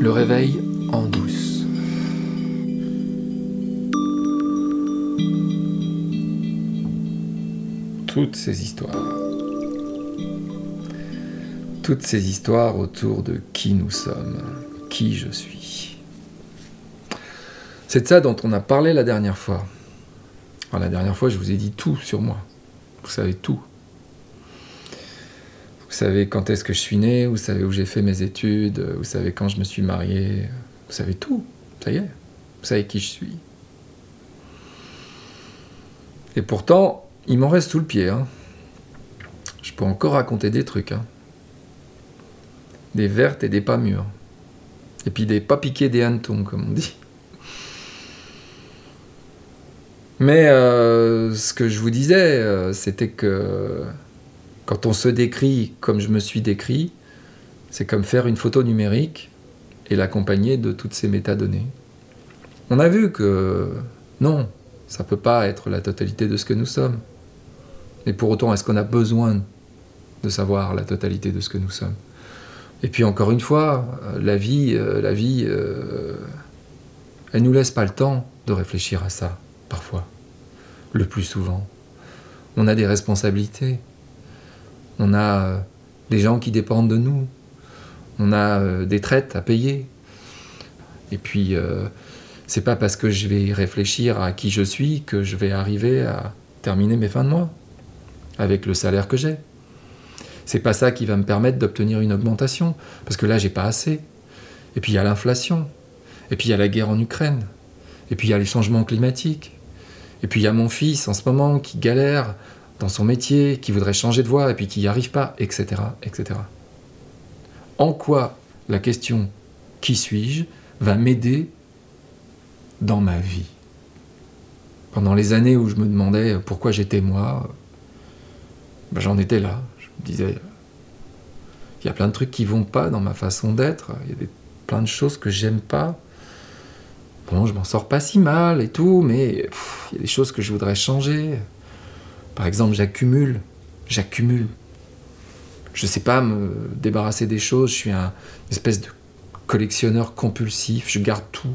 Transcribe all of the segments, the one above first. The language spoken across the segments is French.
Le réveil en douce. Toutes ces histoires. Toutes ces histoires autour de qui nous sommes, qui je suis. C'est de ça dont on a parlé la dernière fois. la dernière fois, je vous ai dit tout sur moi. Vous savez tout. Vous savez quand est-ce que je suis né, vous savez où j'ai fait mes études, vous savez quand je me suis marié, vous savez tout, ça y est, vous savez qui je suis. Et pourtant, il m'en reste sous le pied. Hein. Je peux encore raconter des trucs. Hein. Des vertes et des pas mûres. Et puis des pas piqués des hannetons, comme on dit. Mais euh, ce que je vous disais, euh, c'était que quand on se décrit comme je me suis décrit, c'est comme faire une photo numérique et l'accompagner de toutes ces métadonnées. On a vu que non, ça ne peut pas être la totalité de ce que nous sommes. Et pour autant, est-ce qu'on a besoin de savoir la totalité de ce que nous sommes? Et puis encore une fois, la vie, euh, la vie, euh, elle nous laisse pas le temps de réfléchir à ça, parfois, le plus souvent. On a des responsabilités. On a euh, des gens qui dépendent de nous. On a euh, des traites à payer. Et puis, euh, c'est pas parce que je vais réfléchir à qui je suis que je vais arriver à terminer mes fins de mois avec le salaire que j'ai. C'est pas ça qui va me permettre d'obtenir une augmentation, parce que là, j'ai pas assez. Et puis il y a l'inflation. Et puis il y a la guerre en Ukraine. Et puis il y a les changements climatiques. Et puis il y a mon fils en ce moment qui galère dans son métier, qui voudrait changer de voie et puis qui n'y arrive pas, etc., etc. En quoi la question qui suis-je va m'aider dans ma vie? Pendant les années où je me demandais pourquoi j'étais moi, ben j'en étais là. Je me disais, il y a plein de trucs qui vont pas dans ma façon d'être, il y a plein de choses que j'aime pas. Bon, je m'en sors pas si mal et tout, mais il y a des choses que je voudrais changer. Par exemple, j'accumule, j'accumule. Je ne sais pas me débarrasser des choses, je suis un espèce de collectionneur compulsif, je garde tout.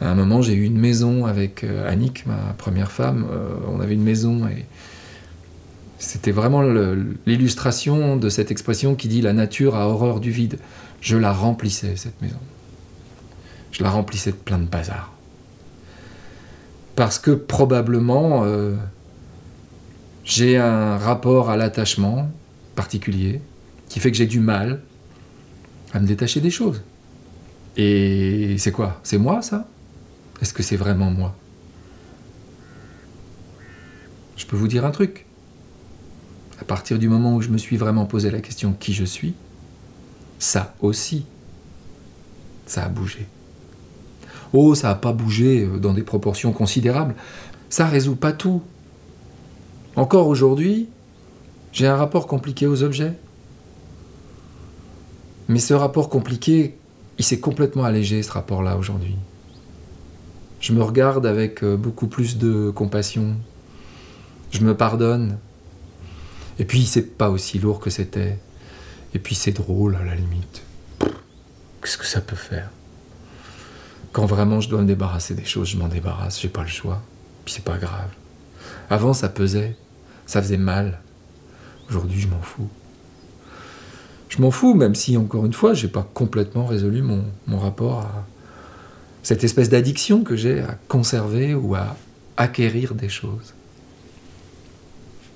À un moment, j'ai eu une maison avec euh, Annick, ma première femme. Euh, on avait une maison et c'était vraiment l'illustration de cette expression qui dit la nature a horreur du vide. Je la remplissais, cette maison. Je la remplissais de plein de bazar parce que probablement euh, j'ai un rapport à l'attachement particulier qui fait que j'ai du mal à me détacher des choses. Et c'est quoi? C'est moi ça? Est-ce que c'est vraiment moi? Je peux vous dire un truc. À partir du moment où je me suis vraiment posé la question qui je suis, ça aussi, ça a bougé. Oh, ça n'a pas bougé euh, dans des proportions considérables. Ça résout pas tout. Encore aujourd'hui, j'ai un rapport compliqué aux objets. Mais ce rapport compliqué, il s'est complètement allégé, ce rapport-là, aujourd'hui. Je me regarde avec euh, beaucoup plus de compassion. Je me pardonne. Et puis, c'est pas aussi lourd que c'était. Et puis, c'est drôle, à la limite. Qu'est-ce que ça peut faire? Quand vraiment je dois me débarrasser des choses, je m'en débarrasse, j'ai pas le choix. Puis c'est pas grave. Avant ça pesait, ça faisait mal. Aujourd'hui je m'en fous. Je m'en fous, même si encore une fois, j'ai pas complètement résolu mon, mon rapport à cette espèce d'addiction que j'ai à conserver ou à acquérir des choses.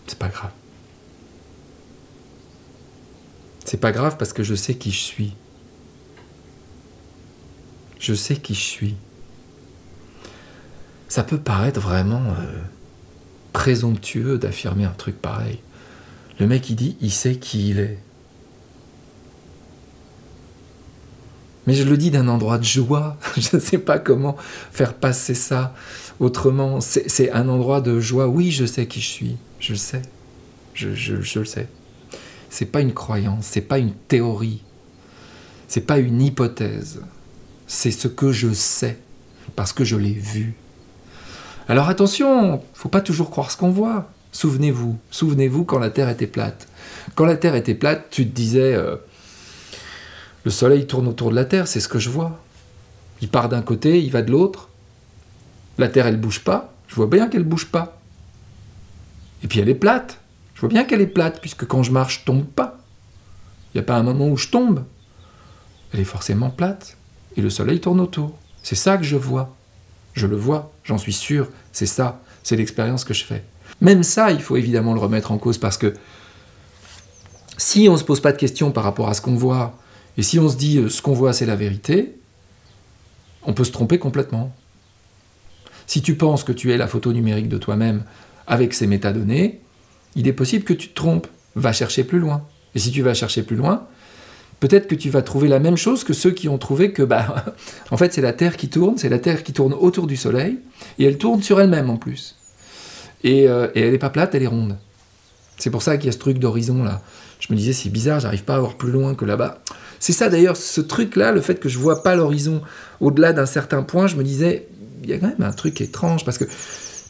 C'est pas grave. C'est pas grave parce que je sais qui je suis je sais qui je suis. Ça peut paraître vraiment euh, présomptueux d'affirmer un truc pareil. Le mec il dit il sait qui il est. Mais je le dis d'un endroit de joie. Je ne sais pas comment faire passer ça autrement. C'est un endroit de joie. Oui, je sais qui je suis. Je le sais. Je, je, je le sais. C'est pas une croyance. C'est pas une théorie. C'est pas une hypothèse c'est ce que je sais, parce que je l'ai vu. Alors attention, faut pas toujours croire ce qu'on voit. Souvenez-vous, souvenez-vous quand la Terre était plate. Quand la Terre était plate, tu te disais, euh, Le soleil tourne autour de la Terre, c'est ce que je vois. Il part d'un côté, il va de l'autre. La Terre, elle bouge pas. Je vois bien qu'elle bouge pas. Et puis elle est plate. Je vois bien qu'elle est plate, puisque quand je marche, je tombe pas. Il n'y a pas un moment où je tombe. Elle est forcément plate. Et le soleil tourne autour. C'est ça que je vois. Je le vois, j'en suis sûr. C'est ça. C'est l'expérience que je fais. Même ça, il faut évidemment le remettre en cause parce que si on ne se pose pas de questions par rapport à ce qu'on voit, et si on se dit euh, ce qu'on voit c'est la vérité, on peut se tromper complètement. Si tu penses que tu es la photo numérique de toi-même avec ces métadonnées, il est possible que tu te trompes. Va chercher plus loin. Et si tu vas chercher plus loin, peut-être que tu vas trouver la même chose que ceux qui ont trouvé que, bah, en fait, c'est la Terre qui tourne, c'est la Terre qui tourne autour du Soleil, et elle tourne sur elle-même en plus. Et, euh, elle n'est pas plate, elle est ronde. C'est pour ça qu'il y a ce truc d'horizon là. Je me disais, c'est bizarre, j'arrive pas à voir plus loin que là-bas. C'est ça d'ailleurs, ce truc-là, le fait que je vois pas l'horizon au-delà d'un certain point, je me disais, il y a quand même un truc étrange parce que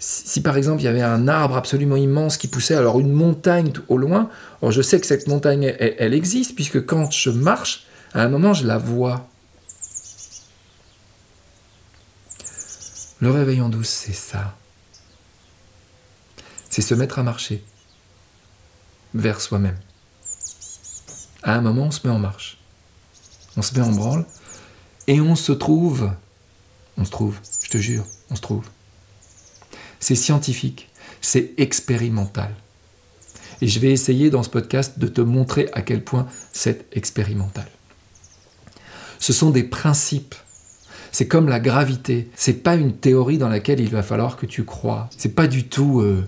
si par exemple il y avait un arbre absolument immense qui poussait alors une montagne au loin, je sais que cette montagne elle, existe puisque quand je marche, à un moment je la vois. Le réveil en douce, c'est ça. C'est se mettre à marcher vers soi-même. À un moment, on se met en marche. On se met en branle et on se trouve. On se trouve, je te jure, on se trouve. C'est scientifique, c'est expérimental. Et je vais essayer dans ce podcast de te montrer à quel point c'est expérimental. Ce sont des principes. C'est comme la gravité. C'est pas une théorie dans laquelle il va falloir que tu crois. C'est pas du tout euh,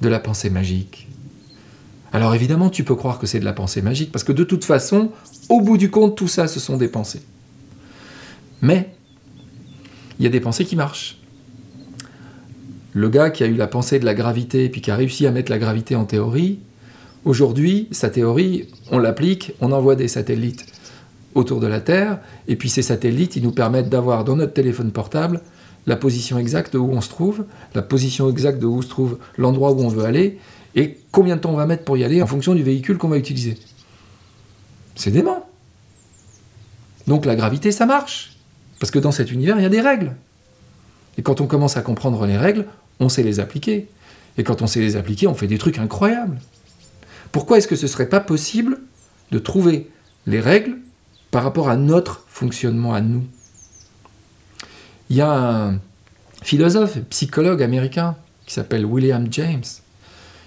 de la pensée magique. Alors évidemment, tu peux croire que c'est de la pensée magique, parce que de toute façon, au bout du compte, tout ça, ce sont des pensées. Mais il y a des pensées qui marchent le gars qui a eu la pensée de la gravité, puis qui a réussi à mettre la gravité en théorie, aujourd'hui, sa théorie, on l'applique, on envoie des satellites autour de la Terre, et puis ces satellites, ils nous permettent d'avoir dans notre téléphone portable la position exacte où on se trouve, la position exacte de où se trouve l'endroit où on veut aller, et combien de temps on va mettre pour y aller en fonction du véhicule qu'on va utiliser. C'est dément. Donc la gravité, ça marche. Parce que dans cet univers, il y a des règles. Et quand on commence à comprendre les règles, on sait les appliquer. Et quand on sait les appliquer, on fait des trucs incroyables. Pourquoi est-ce que ce ne serait pas possible de trouver les règles par rapport à notre fonctionnement à nous? Il y a un philosophe, psychologue américain qui s'appelle William James,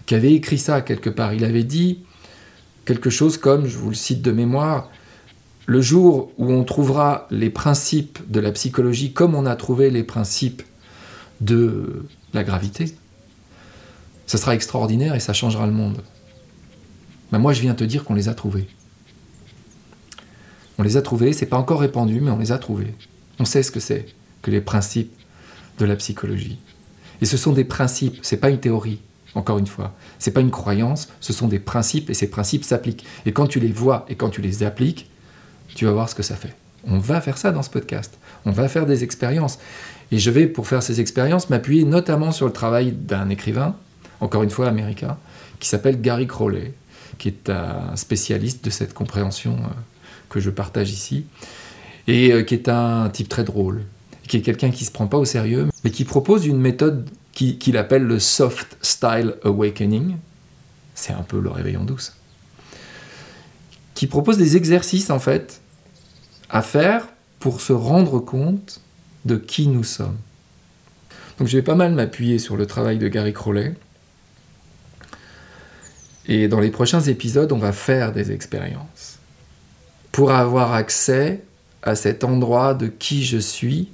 qui avait écrit ça quelque part. Il avait dit quelque chose comme, je vous le cite de mémoire, le jour où on trouvera les principes de la psychologie comme on a trouvé les principes de la gravité, ça sera extraordinaire et ça changera le monde. Ben moi, je viens te dire qu'on les a trouvés. On les a trouvés, c'est pas encore répandu, mais on les a trouvés. On sait ce que c'est que les principes de la psychologie. Et ce sont des principes, c'est pas une théorie, encore une fois. C'est pas une croyance, ce sont des principes et ces principes s'appliquent. Et quand tu les vois et quand tu les appliques, tu vas voir ce que ça fait. On va faire ça dans ce podcast. On va faire des expériences. Et je vais, pour faire ces expériences, m'appuyer notamment sur le travail d'un écrivain, encore une fois américain, qui s'appelle Gary Crowley, qui est un spécialiste de cette compréhension euh, que je partage ici, et euh, qui est un type très drôle, qui est quelqu'un qui ne se prend pas au sérieux, mais qui propose une méthode qu'il appelle le Soft Style Awakening. C'est un peu le réveil en douce. Qui propose des exercices, en fait, à faire pour se rendre compte de qui nous sommes. Donc je vais pas mal m'appuyer sur le travail de Gary Crowley. Et dans les prochains épisodes, on va faire des expériences pour avoir accès à cet endroit de qui je suis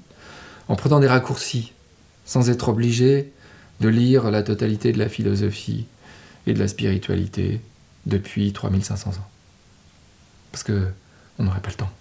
en prenant des raccourcis, sans être obligé de lire la totalité de la philosophie et de la spiritualité depuis 3500 ans. Parce que on n'aurait pas le temps.